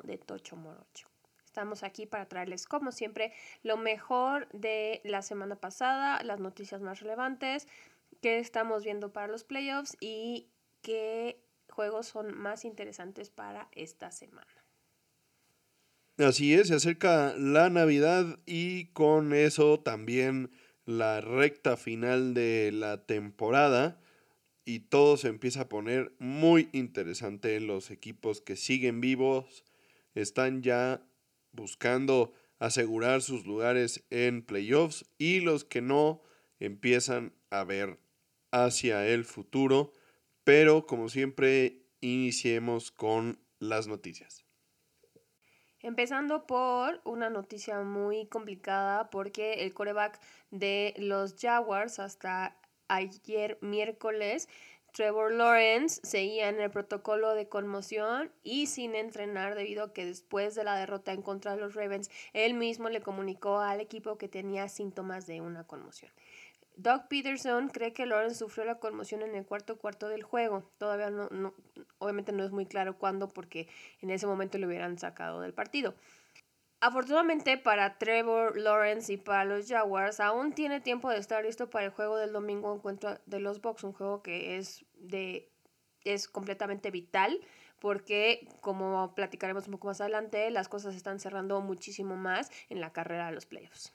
de Tocho Morocho. Estamos aquí para traerles, como siempre, lo mejor de la semana pasada, las noticias más relevantes que estamos viendo para los playoffs y qué juegos son más interesantes para esta semana. Así es, se acerca la Navidad y con eso también la recta final de la temporada y todo se empieza a poner muy interesante. Los equipos que siguen vivos están ya buscando asegurar sus lugares en playoffs y los que no empiezan a ver hacia el futuro. Pero como siempre, iniciemos con las noticias. Empezando por una noticia muy complicada porque el coreback de los Jaguars hasta ayer miércoles, Trevor Lawrence seguía en el protocolo de conmoción y sin entrenar debido a que después de la derrota en contra de los Ravens, él mismo le comunicó al equipo que tenía síntomas de una conmoción. Doug Peterson cree que Lawrence sufrió la conmoción en el cuarto cuarto del juego. Todavía no, no, obviamente no es muy claro cuándo porque en ese momento lo hubieran sacado del partido. Afortunadamente para Trevor Lawrence y para los Jaguars, aún tiene tiempo de estar listo para el juego del domingo en contra de los Bucks, un juego que es de es completamente vital porque como platicaremos un poco más adelante, las cosas están cerrando muchísimo más en la carrera de los playoffs.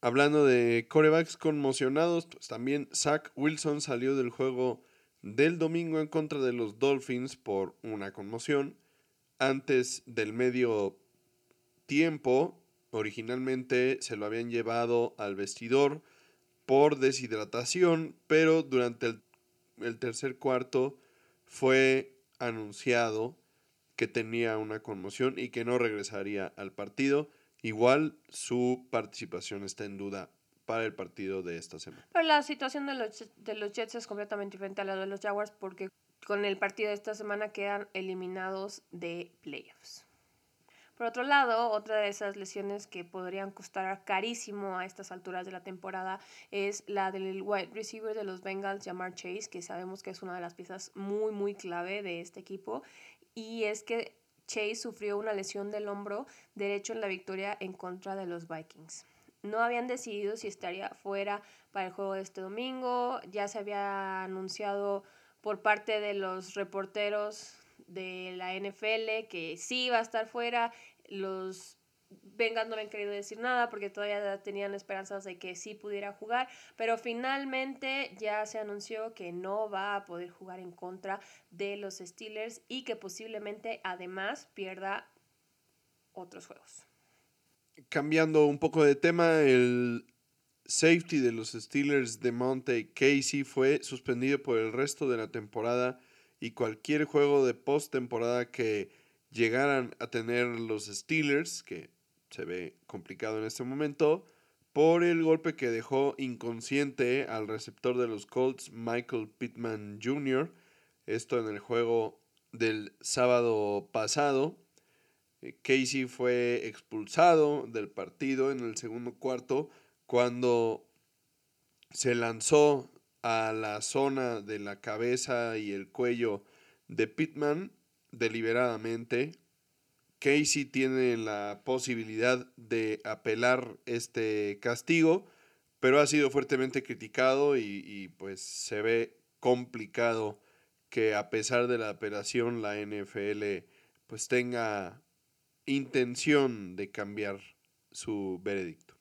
Hablando de corebacks conmocionados, pues también Zach Wilson salió del juego del domingo en contra de los Dolphins por una conmoción. Antes del medio tiempo, originalmente se lo habían llevado al vestidor por deshidratación, pero durante el, tercer cuarto fue anunciado que tenía una conmoción y que no regresaría al partido. Igual su participación está en duda para el partido de esta semana. Pero la situación de los, de los Jets es completamente diferente a la de los Jaguars porque con el partido de esta semana quedan eliminados de playoffs. Por otro lado, otra de esas lesiones que podrían costar carísimo a estas alturas de la temporada es la del wide receiver de los Bengals, Jamar Chase, que sabemos que es una de las piezas muy, muy clave de este equipo. Y es que Chase sufrió una lesión del hombro derecho en la victoria en contra de los Vikings. No habían decidido si estaría fuera para el juego de este domingo. Ya se había anunciado por parte de los reporteros de la NFL que sí iba a estar fuera. Los Vengas no habían querido decir nada porque todavía tenían esperanzas de que sí pudiera jugar, pero finalmente ya se anunció que no va a poder jugar en contra de los Steelers y que posiblemente además pierda otros juegos. Cambiando un poco de tema, el safety de los Steelers de Monte Casey fue suspendido por el resto de la temporada y cualquier juego de postemporada que llegaran a tener los Steelers, que se ve complicado en este momento, por el golpe que dejó inconsciente al receptor de los Colts, Michael Pittman Jr., esto en el juego del sábado pasado. Eh, Casey fue expulsado del partido en el segundo cuarto cuando se lanzó a la zona de la cabeza y el cuello de Pittman deliberadamente Casey tiene la posibilidad de apelar este castigo, pero ha sido fuertemente criticado y, pues se ve complicado que a pesar de la apelación la NFL pues tenga intención de cambiar su veredicto.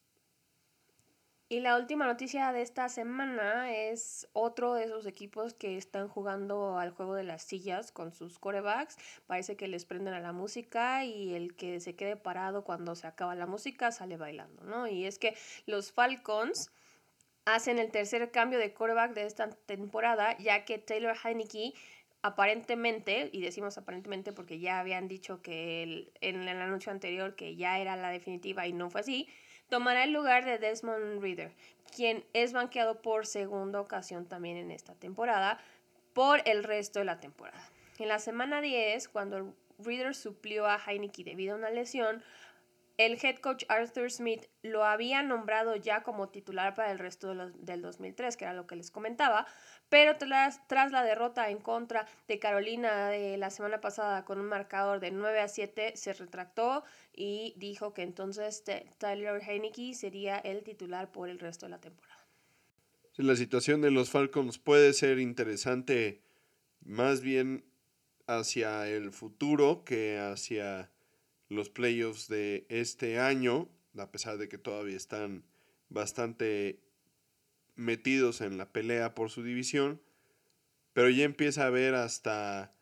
Y la última noticia de esta semana es otro de esos equipos que están jugando al juego de las sillas con sus corebacks. Parece que les prenden a la música y el que se quede parado cuando se acaba la música sale bailando, ¿no? Y es que los Falcons hacen el tercer cambio de coreback de esta temporada, ya que Taylor Heineke aparentemente, y decimos aparentemente porque ya habían dicho que en el anuncio anterior que ya era la definitiva y no fue así, tomará el lugar de Desmond Reader, quien es banqueado por segunda ocasión también en esta temporada por el resto de la temporada. En la semana 10, cuando Reader suplió a Heineke debido a una lesión, el head coach Arthur Smith lo había nombrado ya como titular para el resto del 2003, que era lo que les comentaba, pero tras, tras, la derrota en contra de Carolina de la semana pasada con un marcador de 9 a 7, se retractó y dijo que entonces Tyler Heineke sería el titular por el resto de la temporada. la situación de los Falcons puede ser interesante más bien hacia el futuro que hacia los playoffs de este año, a pesar de que todavía están bastante metidos en la pelea por su división, pero ya empieza a haber hasta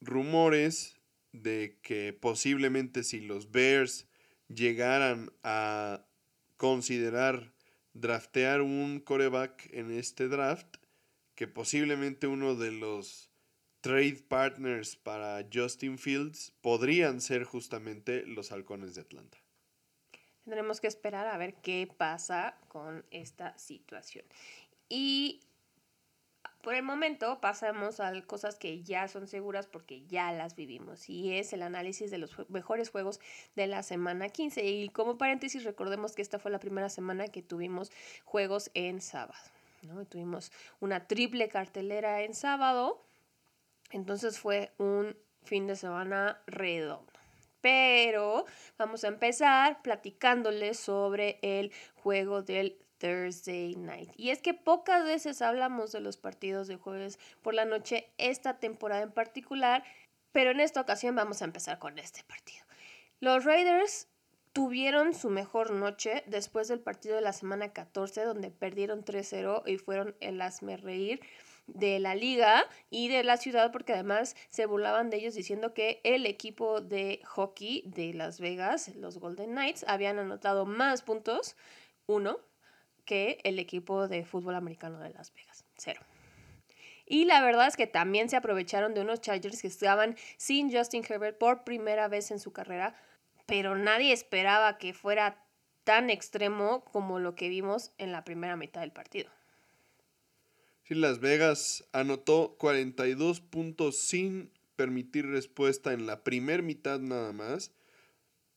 rumores de que posiblemente si los Bears llegaran a considerar draftear un coreback en este draft, que posiblemente uno de los trade partners para Justin Fields podrían ser justamente los halcones de Atlanta. Tendremos que esperar a ver qué pasa con esta situación. Y por el momento pasamos a cosas que ya son seguras porque ya las vivimos y es el análisis de los mejores juegos de la semana 15. Y como paréntesis recordemos que esta fue la primera semana que tuvimos juegos en sábado. ¿no? tuvimos una triple cartelera en sábado entonces fue un fin de semana redondo. Pero vamos a empezar platicándoles sobre el juego del Thursday Night. Y es que pocas veces hablamos de los partidos de jueves por la noche esta temporada en particular, pero en esta ocasión vamos a empezar con este partido. Los Raiders tuvieron su mejor noche después del partido de la semana 14 donde perdieron 3-0 y fueron el asme reír de la liga y de la ciudad porque además se burlaban de ellos diciendo que el equipo de hockey de Las Vegas, los Golden Knights, habían anotado más puntos, uno, que el equipo de fútbol americano de Las Vegas, cero. Y la verdad es que también se aprovecharon de unos Chargers que estaban sin Justin Herbert por primera vez en su carrera, pero nadie esperaba que fuera tan extremo como lo que vimos en la primera mitad del partido. Las Vegas anotó 42 puntos sin permitir respuesta en la primera mitad nada más.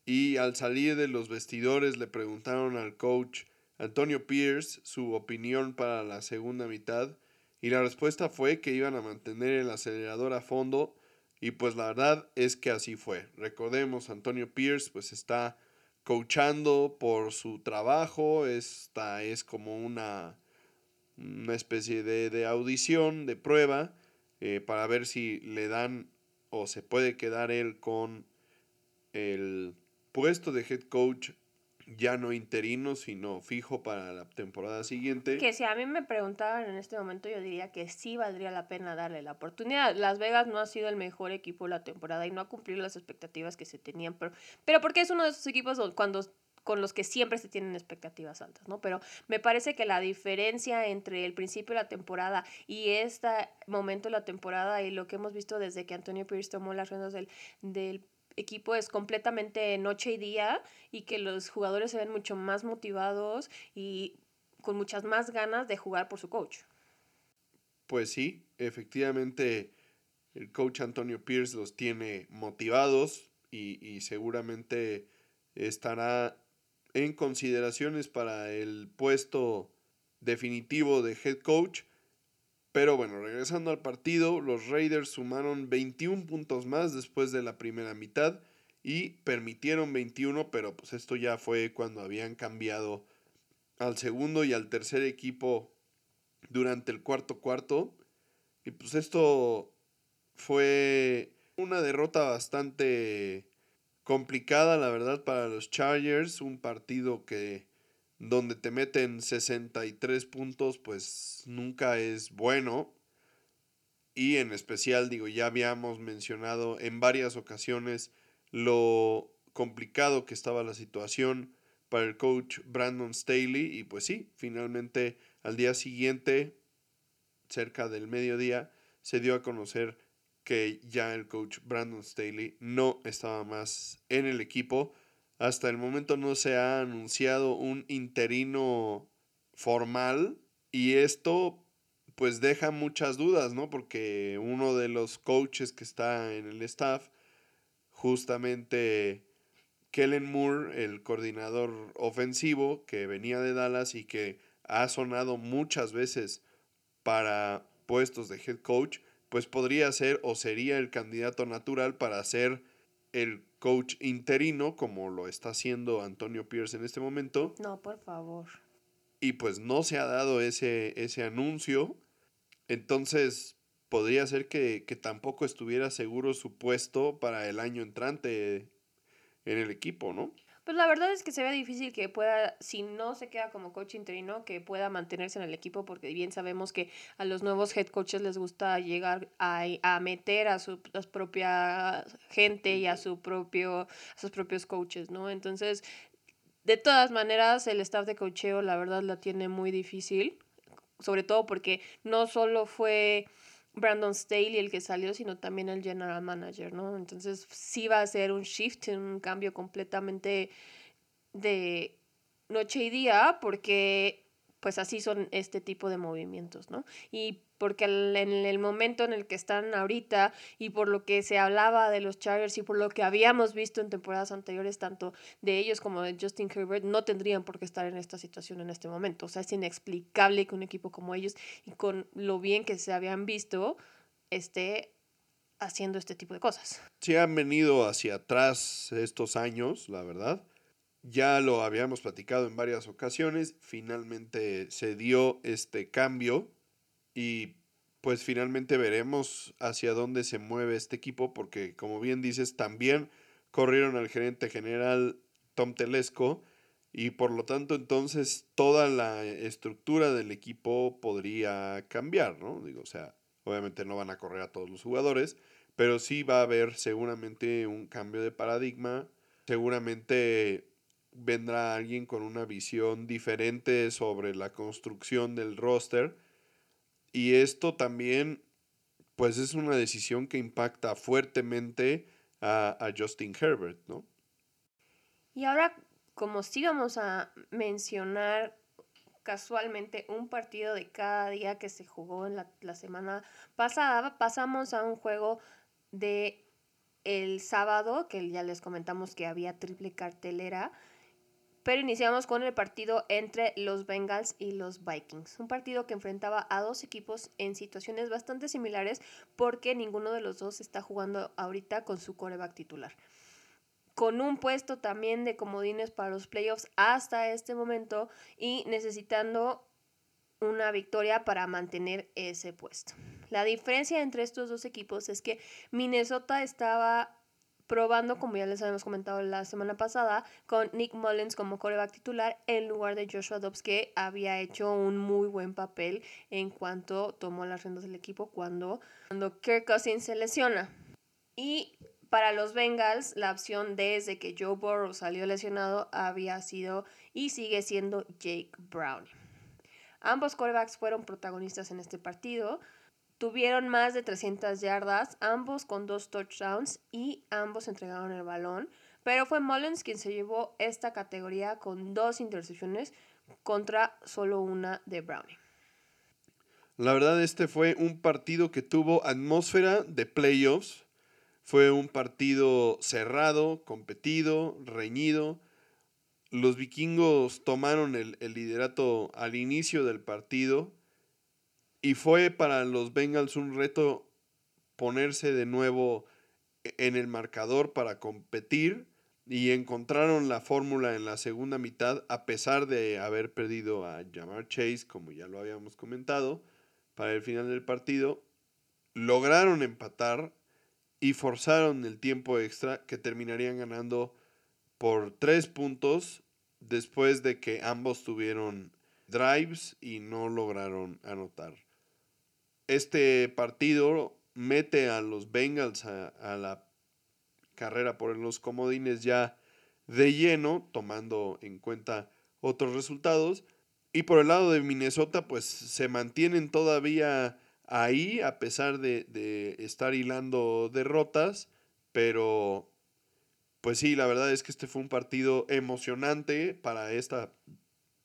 Y al salir de los vestidores le preguntaron al coach Antonio Pierce su opinión para la segunda mitad. Y la respuesta fue que iban a mantener el acelerador a fondo. Y pues la verdad es que así fue. Recordemos, Antonio Pierce pues está coachando por su trabajo. Esta es como una una especie de, audición, de prueba, eh, para ver si le dan o se puede quedar él con el puesto de head coach ya no interino, sino fijo para la temporada siguiente. Que si a mí me preguntaban en este momento, yo diría que sí valdría la pena darle la oportunidad. Las Vegas no ha sido el mejor equipo de la temporada y no ha cumplido las expectativas que se tenían, pero, pero porque es uno de esos equipos cuando con los que siempre se tienen expectativas altas, ¿no? Pero me parece que la diferencia entre el principio de la temporada y este momento de la temporada y lo que hemos visto desde que Antonio Pierce tomó las riendas del, del equipo es completamente noche y día y que los jugadores se ven mucho más motivados y con muchas más ganas de jugar por su coach. Pues sí, efectivamente el coach Antonio Pierce los tiene motivados y, y seguramente estará en consideraciones para el puesto definitivo de head coach. Pero bueno, regresando al partido, los Raiders sumaron 21 puntos más después de la primera mitad y permitieron 21, pero pues esto ya fue cuando habían cambiado al segundo y al tercer equipo durante el cuarto cuarto. Y pues esto fue una derrota bastante complicada, la verdad, para los Chargers. Un partido que donde te meten 63 puntos, pues nunca es bueno. Y en especial, digo, ya habíamos mencionado en varias ocasiones lo complicado que estaba la situación para el coach Brandon Staley. Y pues sí, finalmente al día siguiente, cerca del mediodía, se dio a conocer que ya el coach Brandon Staley no estaba más en el equipo. Hasta el momento no se ha anunciado un interino formal y esto pues deja muchas dudas, ¿no? Porque uno de los coaches que está en el staff justamente Kellen Moore, el coordinador ofensivo que venía de Dallas y que ha sonado muchas veces para puestos de head coach, pues podría ser o sería el candidato natural para ser el coach interino, como lo está haciendo Antonio Pierce en este momento. No, por favor. Y pues no se ha dado ese, ese anuncio. Entonces, podría ser que, que tampoco estuviera seguro su puesto para el año entrante en el equipo, ¿no? Pues la verdad es que se ve difícil que pueda, si no se queda como coach interino, que pueda mantenerse en el equipo, porque bien sabemos que a los nuevos head coaches les gusta llegar a, a meter a su propia gente y a, su propio, a sus propios coaches, ¿no? Entonces, de todas maneras, el staff de cocheo, la verdad, la tiene muy difícil, sobre todo porque no solo fue Brandon Staley el que salió, sino también el general manager, ¿no? Entonces sí va a ser un shift, un cambio completamente de noche y día, porque pues así son este tipo de movimientos, ¿no? Y porque en el momento en el que están ahorita y por lo que se hablaba de los Chargers y por lo que habíamos visto en temporadas anteriores, tanto de ellos como de Justin Herbert, no tendrían por qué estar en esta situación en este momento. O sea, es inexplicable que un equipo como ellos y con lo bien que se habían visto esté haciendo este tipo de cosas. Sí han venido hacia atrás estos años, la verdad. Ya lo habíamos platicado en varias ocasiones, finalmente se dio este cambio y pues finalmente veremos hacia dónde se mueve este equipo porque como bien dices también corrieron al gerente general Tom Telesco y por lo tanto entonces toda la estructura del equipo podría cambiar, ¿no? Digo, o sea, obviamente no van a correr a todos los jugadores, pero sí va a haber seguramente un cambio de paradigma, seguramente vendrá alguien con una visión diferente sobre la construcción del roster. Y esto también, pues es una decisión que impacta fuertemente a, Justin Herbert, ¿no? Y ahora, como sí vamos a mencionar casualmente un partido de cada día que se jugó en la, la semana pasada, pasamos a un juego de el sábado, que ya les comentamos que había triple cartelera, pero iniciamos con el partido entre los Bengals y los Vikings. Un partido que enfrentaba a dos equipos en situaciones bastante similares porque ninguno de los dos está jugando ahorita con su coreback titular. Con un puesto también de comodines para los playoffs hasta este momento y necesitando una victoria para mantener ese puesto. La diferencia entre estos dos equipos es que Minnesota estaba probando, como ya les habíamos comentado la semana pasada, con Nick Mullins como coreback titular en lugar de Joshua Dobbs, que había hecho un muy buen papel en cuanto tomó las riendas del equipo cuando, cuando Kirk Cousins se lesiona. Y para los Bengals, la opción desde que Joe Burrow salió lesionado había sido y sigue siendo Jake Brown. Ambos corebacks fueron protagonistas en este partido. Tuvieron más de 300 yardas, ambos con dos touchdowns y ambos entregaron el balón, pero fue Mullins quien se llevó esta categoría con dos intercepciones contra solo una de Browning. La verdad este fue un partido que tuvo atmósfera de playoffs. Fue un partido cerrado, competido, reñido. Los vikingos tomaron el, el liderato al inicio del partido y fue para los Bengals un reto ponerse de nuevo en el marcador para competir y encontraron la fórmula en la segunda mitad a pesar de haber perdido a Jamar Chase, como ya lo habíamos comentado, para el final del partido. Lograron empatar y forzaron el tiempo extra que terminarían ganando por tres puntos después de que ambos tuvieron drives y no lograron anotar este partido mete a los Bengals a, la carrera por los comodines ya de lleno, tomando en cuenta otros resultados. Y por el lado de Minnesota, pues se mantienen todavía ahí, a pesar de, de, estar hilando derrotas. Pero, pues sí, la verdad es que este fue un partido emocionante para esta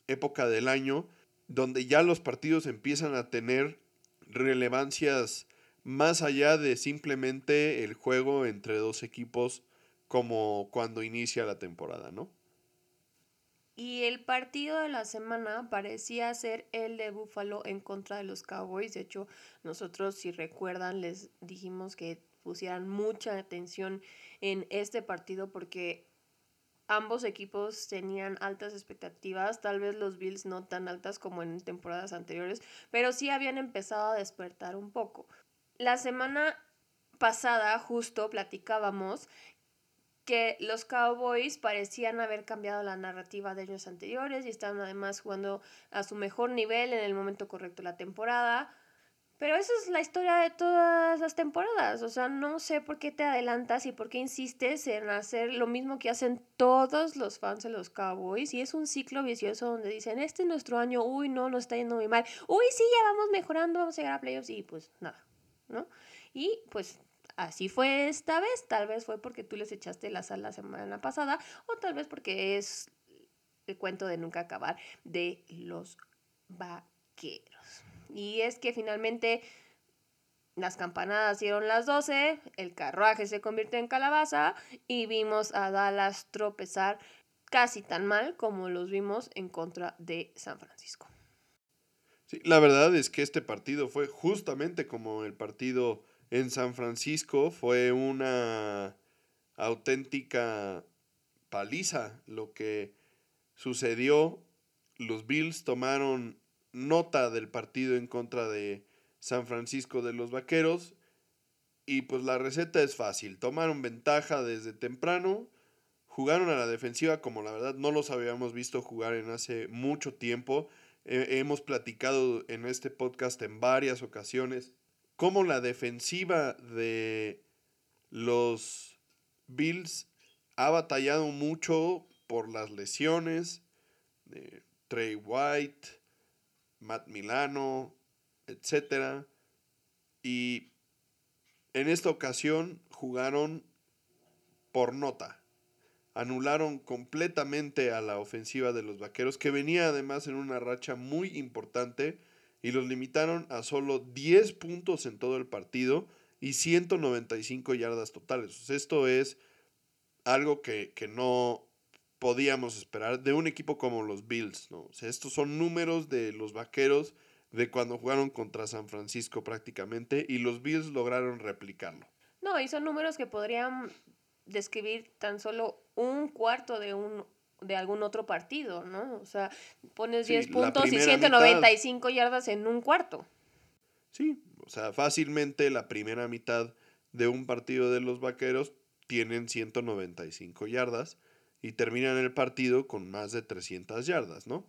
época del año, donde ya los partidos empiezan a tener relevancias más allá de simplemente el juego entre dos equipos como cuando inicia la temporada, ¿no? Y el partido de la semana parecía ser el de Buffalo en contra de los Cowboys. De hecho, nosotros, si recuerdan, les dijimos que pusieran mucha atención en este partido porque ambos equipos tenían altas expectativas, tal vez los Bills no tan altas como en temporadas anteriores, pero sí habían empezado a despertar un poco. La semana pasada justo platicábamos que los Cowboys parecían haber cambiado la narrativa de años anteriores y estaban además jugando a su mejor nivel en el momento correcto de la temporada. Pero esa es la historia de todas las temporadas. O sea, no sé por qué te adelantas y por qué insistes en hacer lo mismo que hacen todos los fans de los Cowboys. Y es un ciclo vicioso donde dicen, este es nuestro año, uy, no, nos está yendo muy mal. Uy, sí, ya vamos mejorando, vamos a llegar a playoffs y pues nada, ¿no? Y pues así fue esta vez. Tal vez fue porque tú les echaste la sal la semana pasada o tal vez porque es el cuento de nunca acabar de los vaqueros. Y es que finalmente las campanadas dieron las 12, el carruaje se convirtió en calabaza y vimos a Dallas tropezar casi tan mal como los vimos en contra de San Francisco. Sí, la verdad es que este partido fue justamente como el partido en San Francisco fue una auténtica paliza lo que sucedió. Los Bills tomaron nota del partido en contra de San Francisco de los Vaqueros y pues la receta es fácil. Tomaron ventaja desde temprano, jugaron a la defensiva como la verdad no los habíamos visto jugar en hace mucho tiempo. hemos platicado en este podcast en varias ocasiones cómo la defensiva de los Bills ha batallado mucho por las lesiones de Trey White, Matt Milano, etc. Y en esta ocasión jugaron por nota. Anularon completamente a la ofensiva de los Vaqueros, que venía además en una racha muy importante y los limitaron a solo 10 puntos en todo el partido y 195 yardas totales. esto es algo que, no podíamos esperar de un equipo como los Bills. ¿no? estos son números de los Vaqueros de cuando jugaron contra San Francisco prácticamente y los Bills lograron replicarlo. No, y son números que podrían describir tan solo un cuarto de un de algún otro partido, ¿no? O sea, pones 10 puntos y 195 yardas en un cuarto. Sí, o sea, fácilmente la primera mitad de un partido de los Vaqueros tienen 195 yardas y terminan el partido con más de 300 yardas, ¿no?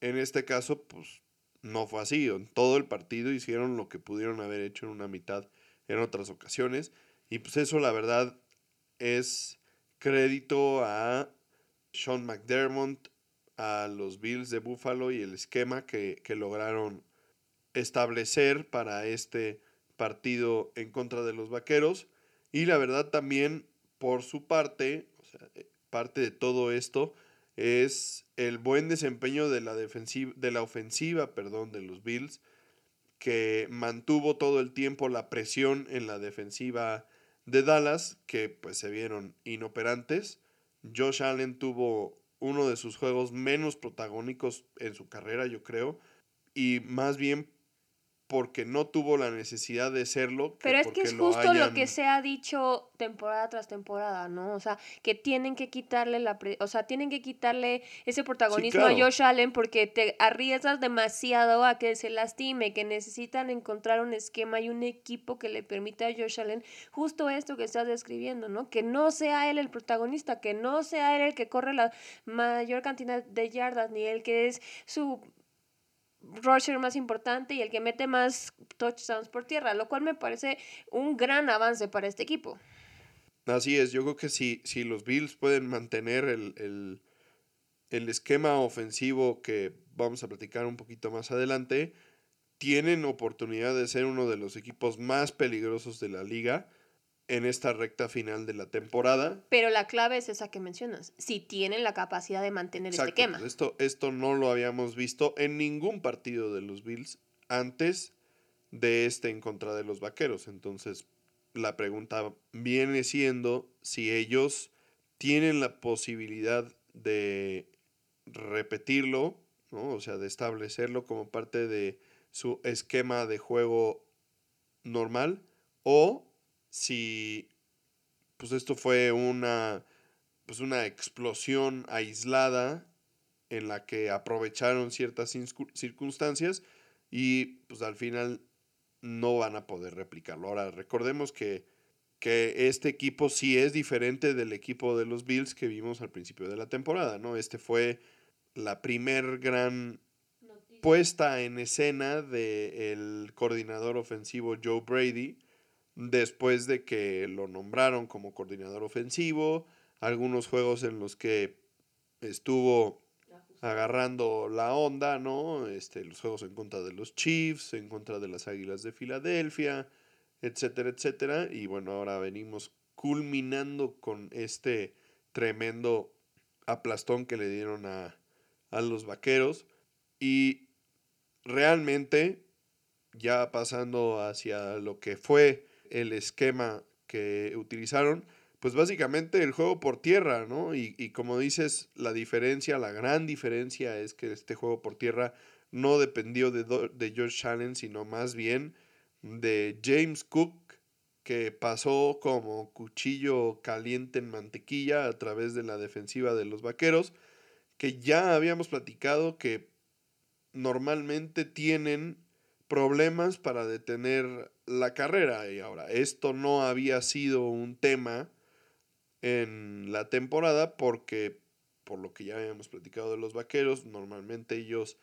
En este caso, pues no fue así. En todo el partido hicieron lo que pudieron haber hecho en una mitad en otras ocasiones. Y pues eso, la verdad, es crédito a sean McDermott a los Bills de Buffalo y el esquema que, lograron establecer para este partido en contra de los Vaqueros. Y la verdad también, por su parte, parte de todo esto es el buen desempeño de la, defensiva, de la ofensiva perdón, de los Bills, que mantuvo todo el tiempo la presión en la defensiva de Dallas, que pues se vieron inoperantes. Josh Allen tuvo uno de sus juegos menos protagónicos en su carrera, yo creo, y más bien porque no tuvo la necesidad de serlo. Pero es que es justo lo, que se ha dicho temporada tras temporada, ¿no? O sea, que tienen que quitarle la, o sea, tienen que quitarle ese protagonismo a Josh Allen porque te arriesgas demasiado a que se lastime, que necesitan encontrar un esquema y un equipo que le permita a Josh Allen justo esto que estás describiendo, ¿no? Que no sea él el protagonista, que no sea él el que corre la mayor cantidad de yardas, ni el que es su rusher más importante y el que mete más touchdowns por tierra, lo cual me parece un gran avance para este equipo. Así es, yo creo que si, si los Bills pueden mantener el, el esquema ofensivo que vamos a platicar un poquito más adelante, tienen oportunidad de ser uno de los equipos más peligrosos de la liga en esta recta final de la temporada. Pero la clave es esa que mencionas, si tienen la capacidad de mantener este quema. Esto, esto no lo habíamos visto en ningún partido de los Bills antes de este en contra de los Vaqueros. Entonces, la pregunta viene siendo si ellos tienen la posibilidad de repetirlo, ¿no? o sea, de establecerlo como parte de su esquema de juego normal, o si pues esto fue una, pues una explosión aislada en la que aprovecharon ciertas circunstancias y pues al final no van a poder replicarlo. Ahora, recordemos que, que este equipo sí es diferente del equipo de los Bills que vimos al principio de la temporada, ¿no? Este fue la primer gran puesta en escena del coordinador ofensivo Joe Brady después de que lo nombraron como coordinador ofensivo, algunos juegos en los que estuvo agarrando la onda, ¿no? Este, los juegos en contra de los Chiefs, en contra de las Águilas de Filadelfia, etcétera, etcétera. Y bueno, ahora venimos culminando con este tremendo aplastón que le dieron a, a los Vaqueros. Y realmente, ya pasando hacia lo que fue el esquema que utilizaron, pues básicamente el juego por tierra, ¿no? Y, como dices, la diferencia, la gran diferencia es que este juego por tierra no dependió de, de George Allen, sino más bien de James Cook, que pasó como cuchillo caliente en mantequilla a través de la defensiva de los Vaqueros, que ya habíamos platicado que normalmente tienen problemas para detener la carrera. Y ahora, esto no había sido un tema en la temporada porque, por lo que ya habíamos platicado de los vaqueros, normalmente ellos,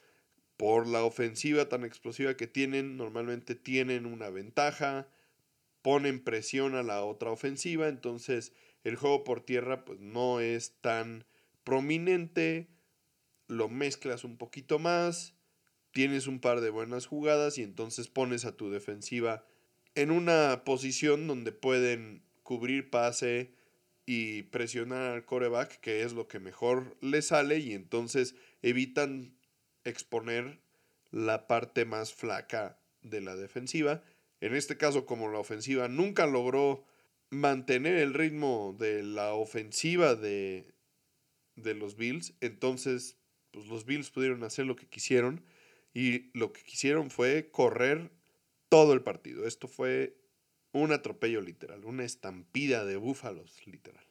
por la ofensiva tan explosiva que tienen, normalmente tienen una ventaja, ponen presión a la otra ofensiva, entonces el juego por tierra pues no es tan prominente, lo mezclas un poquito más, tienes un par de buenas jugadas y entonces pones a tu defensiva en una posición donde pueden cubrir pase y presionar al coreback, que es lo que mejor le sale, y entonces evitan exponer la parte más flaca de la defensiva. En este caso, como la ofensiva nunca logró mantener el ritmo de la ofensiva de, de los Bills, entonces pues los Bills pudieron hacer lo que quisieron y lo que quisieron fue correr todo el partido. Esto fue un atropello literal, una estampida de búfalos literal.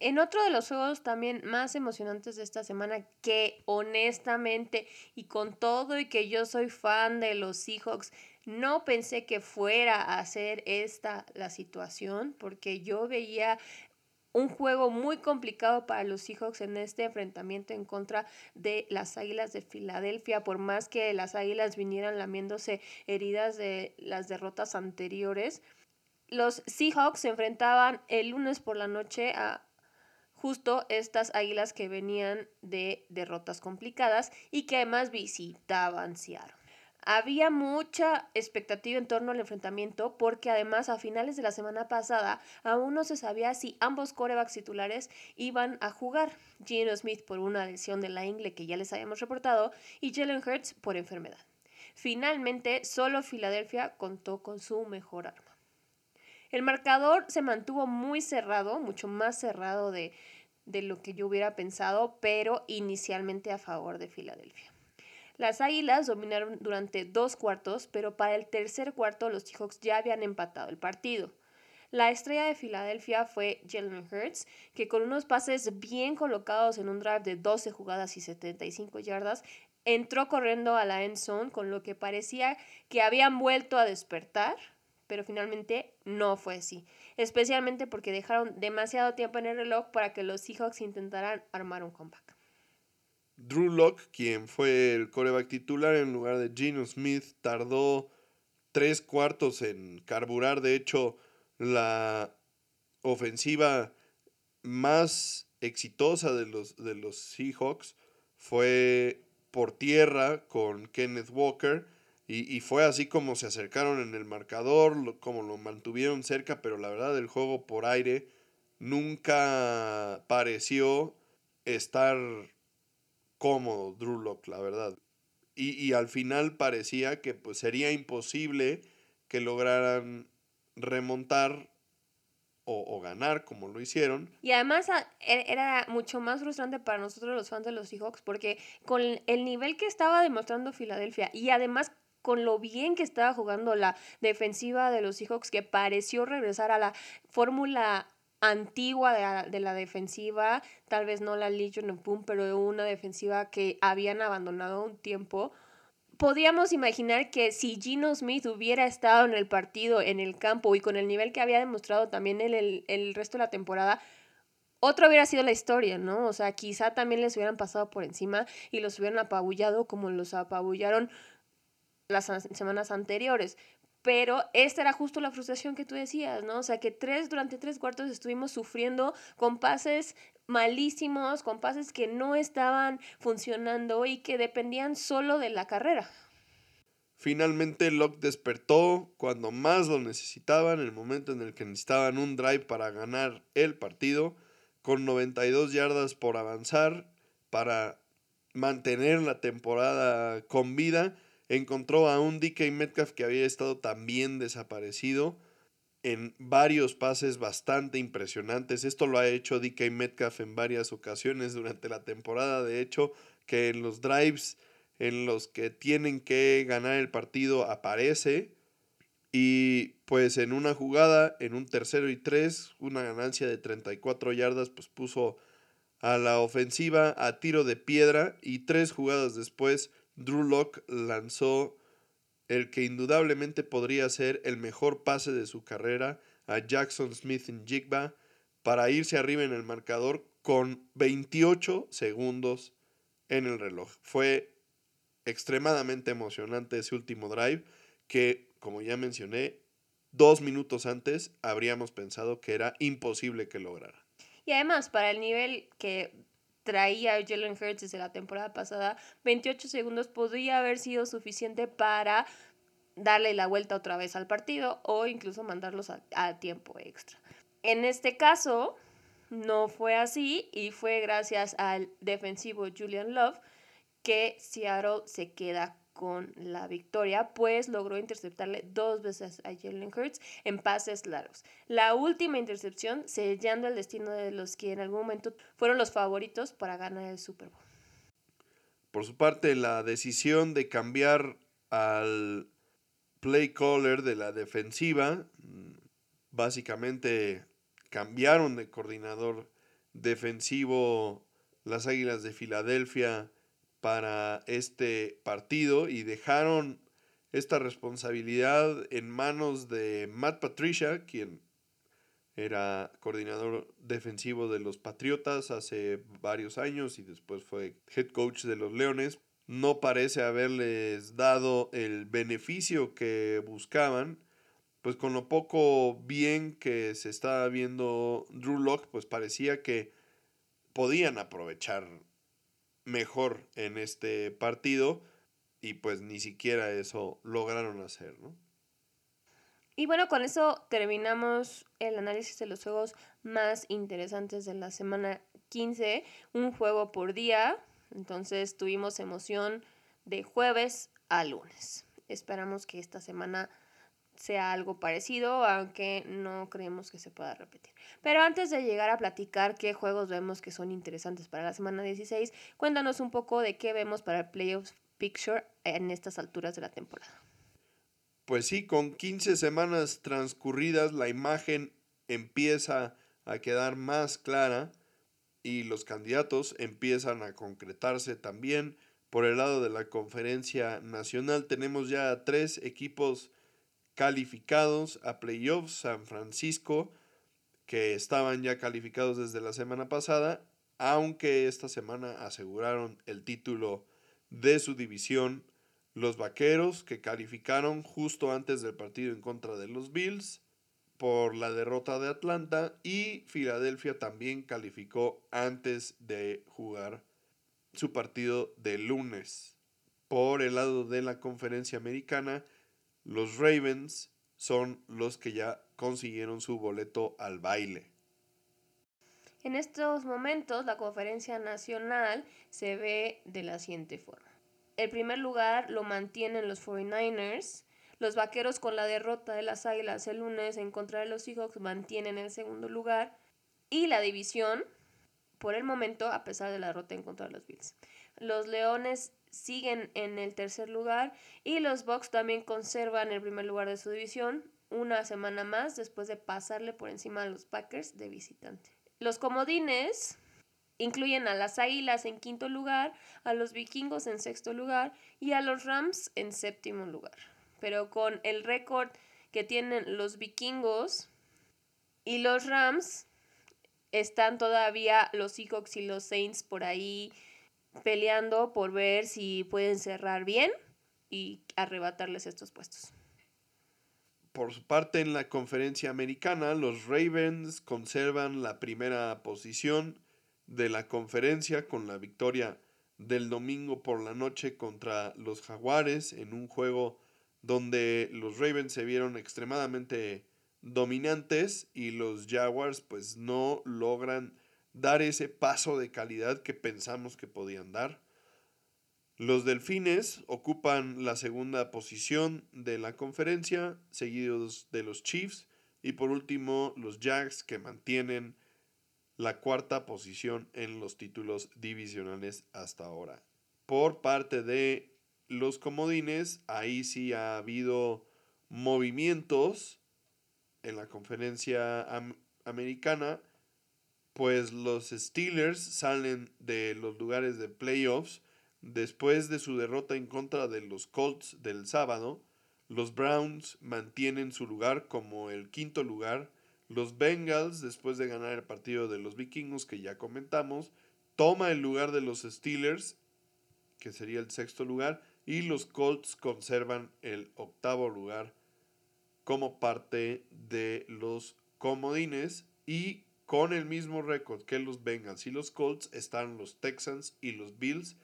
En otro de los juegos también más emocionantes de esta semana, que honestamente y con todo y que yo soy fan de los Seahawks, no pensé que fuera a ser esta la situación, porque yo veía un juego muy complicado para los Seahawks en este enfrentamiento en contra de las Águilas de Filadelfia, por más que las Águilas vinieran lamiéndose heridas de las derrotas anteriores. Los Seahawks se enfrentaban el lunes por la noche a justo estas Águilas que venían de derrotas complicadas y que además visitaban Seattle. Había mucha expectativa en torno al enfrentamiento porque además a finales de la semana pasada aún no se sabía si ambos corebacks titulares iban a jugar. Gino Smith por una lesión de la ingle que ya les habíamos reportado y Jalen Hurts por enfermedad. Finalmente, solo Filadelfia contó con su mejor arma. El marcador se mantuvo muy cerrado, mucho más cerrado de, de lo que yo hubiera pensado, pero inicialmente a favor de Filadelfia. Las Águilas dominaron durante dos cuartos, pero para el tercer cuarto los Seahawks ya habían empatado el partido. La estrella de Filadelfia fue Jalen Hurts, que con unos pases bien colocados en un drive de 12 jugadas y 75 yardas, entró corriendo a la end zone, con lo que parecía que habían vuelto a despertar, pero finalmente no fue así, especialmente porque dejaron demasiado tiempo en el reloj para que los Seahawks intentaran armar un comeback. Drew Locke, quien fue el coreback titular en lugar de Geno Smith, tardó tres cuartos en carburar. De hecho, la ofensiva más exitosa de los, de los Seahawks fue por tierra con Kenneth Walker. Y, y, fue así como se acercaron en el marcador, como lo mantuvieron cerca, pero la verdad el juego por aire nunca pareció estar cómodo Drew Locke, la verdad. Y, al final parecía que pues, sería imposible que lograran remontar o, ganar como lo hicieron. Y además e, era mucho más frustrante para nosotros los fans de los Seahawks porque con el nivel que estaba demostrando Filadelfia y además con lo bien que estaba jugando la defensiva de los Seahawks que pareció regresar a la fórmula antigua de la, de la, defensiva, tal vez no la Legion of Boom, pero una defensiva que habían abandonado un tiempo podíamos imaginar que si Gino Smith hubiera estado en el partido, en el campo y con el nivel que había demostrado también en el, el resto de la temporada, otra hubiera sido la historia, ¿no? O sea, quizá también les hubieran pasado por encima y los hubieran apabullado como los apabullaron las semanas anteriores. Pero esta era justo la frustración que tú decías, ¿no? O sea, que tres, durante tres cuartos estuvimos sufriendo con pases malísimos, con pases que no estaban funcionando y que dependían solo de la carrera. Finalmente Locke despertó cuando más lo necesitaban, en el momento en el que necesitaban un drive para ganar el partido, con 92 yardas por avanzar para mantener la temporada con vida. Encontró a un DK Metcalf que había estado también desaparecido en varios pases bastante impresionantes. Esto lo ha hecho DK Metcalf en varias ocasiones durante la temporada. De hecho, que en los drives en los que tienen que ganar el partido aparece. Y pues en una jugada, en un tercero y tres, una ganancia de 34 yardas, pues puso a la ofensiva a tiro de piedra. Y tres jugadas después, Drew Locke lanzó el que indudablemente podría ser el mejor pase de su carrera a Jackson Smith en Jigba para irse arriba en el marcador con 28 segundos en el reloj. Fue extremadamente emocionante ese último drive que, como ya mencioné, dos minutos antes habríamos pensado que era imposible que lograra. Y además, para el nivel que traía Jalen Hurts desde la temporada pasada, 28 segundos podría haber sido suficiente para darle la vuelta otra vez al partido o incluso mandarlos a, tiempo extra. En este caso, no fue así y fue gracias al defensivo Julian Love que Seattle se queda con la victoria, pues logró interceptarle dos veces a Jalen Hurts en pases largos. La última intercepción sellando el destino de los que en algún momento fueron los favoritos para ganar el Super Bowl. Por su parte, la decisión de cambiar al play caller de la defensiva. Básicamente cambiaron de coordinador defensivo las Águilas de Filadelfia para este partido y dejaron esta responsabilidad en manos de Matt Patricia, quien era coordinador defensivo de los Patriotas hace varios años y después fue head coach de los Leones no parece haberles dado el beneficio que buscaban. Pues con lo poco bien que se estaba viendo Drew Locke, pues parecía que podían aprovechar mejor en este partido y pues ni siquiera eso lograron hacer, ¿no? Y bueno, con eso terminamos el análisis de los juegos más interesantes de la semana 15, un juego por día, entonces tuvimos emoción de jueves a lunes. Esperamos que esta semana sea algo parecido, aunque no creemos que se pueda repetir. Pero antes de llegar a platicar qué juegos vemos que son interesantes para la semana 16, cuéntanos un poco de qué vemos para el Playoffs Picture en estas alturas de la temporada. Pues sí, con 15 semanas transcurridas la imagen empieza a quedar más clara y los candidatos empiezan a concretarse también. Por el lado de la conferencia nacional tenemos ya tres equipos calificados a playoffs, San Francisco, que estaban ya calificados desde la semana pasada, aunque esta semana aseguraron el título de su división, los Vaqueros, que calificaron justo antes del partido en contra de los Bills, por la derrota de Atlanta y Filadelfia también calificó antes de jugar su partido de lunes. Por el lado de la conferencia americana, los Ravens son los que ya consiguieron su boleto al baile. En estos momentos la conferencia nacional se ve de la siguiente forma. El primer lugar lo mantienen los 49ers, Los Vaqueros con la derrota de las Águilas el lunes en contra de los Seahawks mantienen el segundo lugar y la división por el momento a pesar de la derrota en contra de los Bills. Los Leones siguen en el tercer lugar y los Bucks también conservan el primer lugar de su división una semana más después de pasarle por encima a los Packers de visitante. Los comodines incluyen a las Águilas en quinto lugar, a los Vikingos en sexto lugar y a los Rams en séptimo lugar. Pero con el récord que tienen los Vikingos y los Rams, están todavía los Seahawks y los Saints por ahí peleando por ver si pueden cerrar bien y arrebatarles estos puestos. Por su parte, en la conferencia americana, los Ravens conservan la primera posición de la conferencia con la victoria del domingo por la noche contra los Jaguares en un juego donde los Ravens se vieron extremadamente dominantes y los Jaguars pues no logran dar ese paso de calidad que pensamos que podían dar. Los Delfines ocupan la segunda posición de la conferencia, seguidos de los Chiefs y por último los Jags que mantienen la cuarta posición en los títulos divisionales hasta ahora. Por parte de los comodines, ahí sí ha habido movimientos en la conferencia americana, pues los Steelers salen de los lugares de playoffs Después de su derrota en contra de los Colts del sábado, los Browns mantienen su lugar como el quinto lugar. Los Bengals, después de ganar el partido de los Vikingos que ya comentamos, toma el lugar de los Steelers, que sería el sexto lugar, y los Colts conservan el octavo lugar como parte de los comodines y con el mismo récord que los Bengals y los Colts están los Texans y los Bills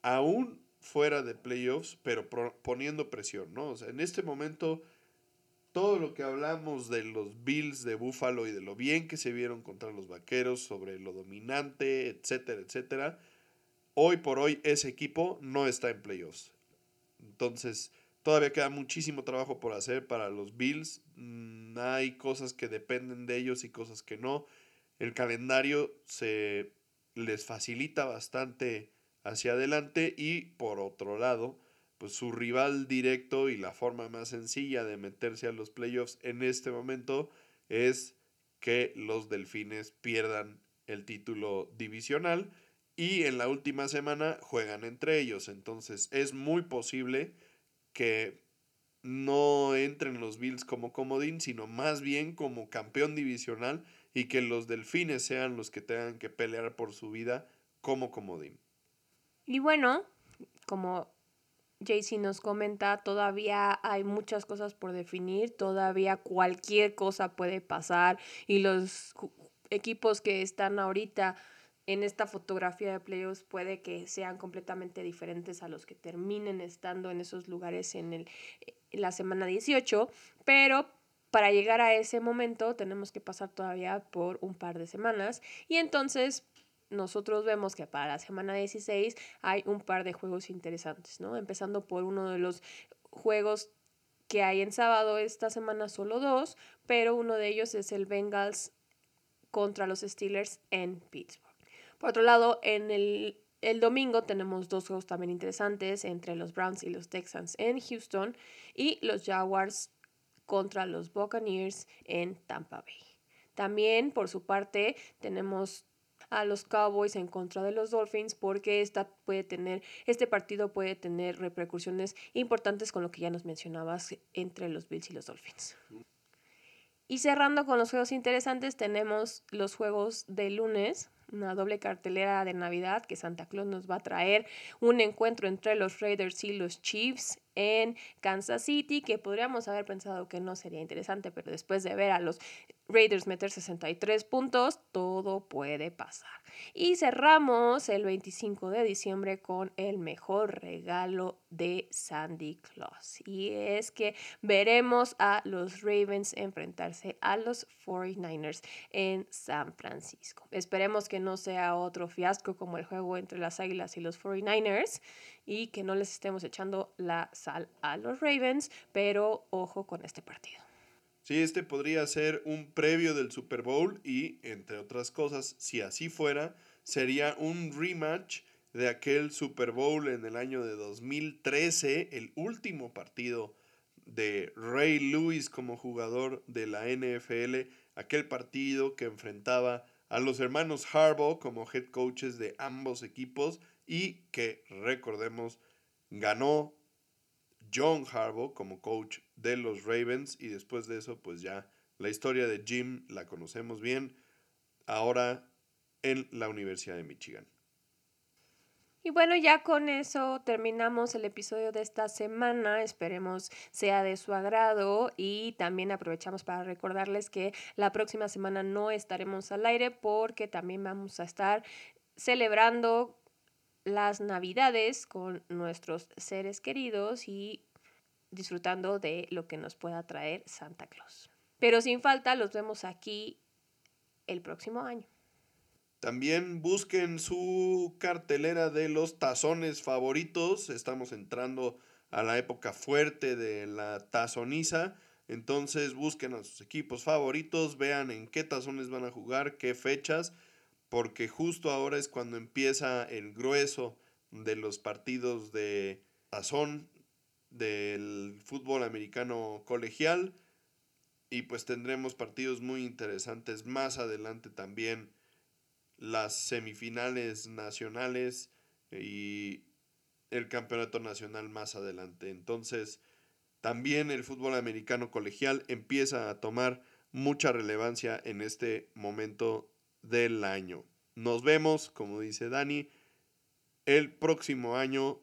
aún fuera de playoffs, pero poniendo presión, ¿no? O sea, en este momento, todo lo que hablamos de los Bills de Buffalo y de lo bien que se vieron contra los Vaqueros, sobre lo dominante, etcétera, etcétera, hoy por hoy ese equipo no está en playoffs. Entonces, todavía queda muchísimo trabajo por hacer para los Bills. Mm, hay cosas que dependen de ellos y cosas que no. El calendario se les facilita bastante hacia adelante y por otro lado, pues su rival directo y la forma más sencilla de meterse a los playoffs en este momento es que los Delfines pierdan el título divisional y en la última semana juegan entre ellos. Entonces es muy posible que no entren los Bills como comodín, sino más bien como campeón divisional y que los Delfines sean los que tengan que pelear por su vida como comodín. Y bueno, como JC nos comenta, todavía hay muchas cosas por definir, todavía cualquier cosa puede pasar y los equipos que están ahorita en esta fotografía de playoffs puede que sean completamente diferentes a los que terminen estando en esos lugares en, en la semana 18, pero para llegar a ese momento tenemos que pasar todavía por un par de semanas y entonces nosotros vemos que para la semana 16 hay un par de juegos interesantes, ¿no? Empezando por uno de los juegos que hay en sábado esta semana, solo dos, pero uno de ellos es el Bengals contra los Steelers en Pittsburgh. Por otro lado, en el, el domingo tenemos dos juegos también interesantes entre los Browns y los Texans en Houston y los Jaguars contra los Buccaneers en Tampa Bay. También, por su parte, tenemos a los Cowboys en contra de los Dolphins porque esta puede tener, este partido puede tener repercusiones importantes con lo que ya nos mencionabas entre los Bills y los Dolphins. Y cerrando con los juegos interesantes, tenemos los juegos de lunes, una doble cartelera de Navidad que Santa Claus nos va a traer, un encuentro entre los Raiders y los Chiefs en Kansas City, que podríamos haber pensado que no sería interesante, pero después de ver a los Raiders meter 63 puntos, todo puede pasar. Y cerramos el 25 de diciembre con el mejor regalo de Sandy Claus. Y es que veremos a los Ravens enfrentarse a los 49ers en San Francisco. Esperemos que que no sea otro fiasco como el juego entre las Águilas y los 49ers y que no les estemos echando la sal a los Ravens, pero ojo con este partido. Sí, este podría ser un previo del Super Bowl y, entre otras cosas, si así fuera, sería un rematch de aquel Super Bowl en el año de 2013, el último partido de Ray Lewis como jugador de la NFL, aquel partido que enfrentaba a los hermanos Harbaugh como head coaches de ambos equipos y que, recordemos, ganó John Harbaugh como coach de los Ravens y después de eso pues ya la historia de Jim la conocemos bien ahora en la Universidad de Michigan. Y bueno, ya con eso terminamos el episodio de esta semana. Esperemos sea de su agrado y también aprovechamos para recordarles que la próxima semana no estaremos al aire porque también vamos a estar celebrando las navidades con nuestros seres queridos y disfrutando de lo que nos pueda traer Santa Claus. Pero sin falta, los vemos aquí el próximo año. También busquen su cartelera de los tazones favoritos. Estamos entrando a la época fuerte de la tazoniza. Entonces busquen a sus equipos favoritos, vean en qué tazones van a jugar, qué fechas, porque justo ahora es cuando empieza el grueso de los partidos de tazón del fútbol americano colegial. Y pues tendremos partidos muy interesantes más adelante también las semifinales nacionales y el campeonato nacional más adelante. Entonces, también el fútbol americano colegial empieza a tomar mucha relevancia en este momento del año. Nos vemos, como dice Dani, el próximo año.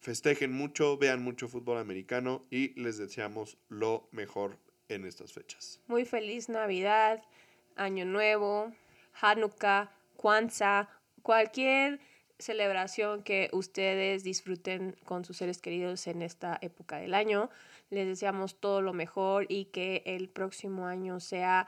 Festejen mucho, vean mucho fútbol americano y les deseamos lo mejor en estas fechas. Muy feliz Navidad, Año Nuevo. Hanukkah, Kwanzaa, cualquier celebración que ustedes disfruten con sus seres queridos en esta época del año. Les deseamos todo lo mejor y que el próximo año sea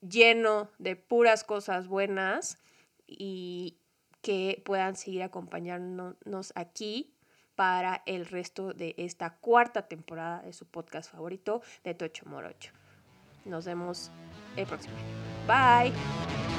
lleno de puras cosas buenas y que puedan seguir acompañándonos aquí para el resto de esta cuarta temporada de su podcast favorito de Tocho Morocho. Nos vemos el próximo año. Bye.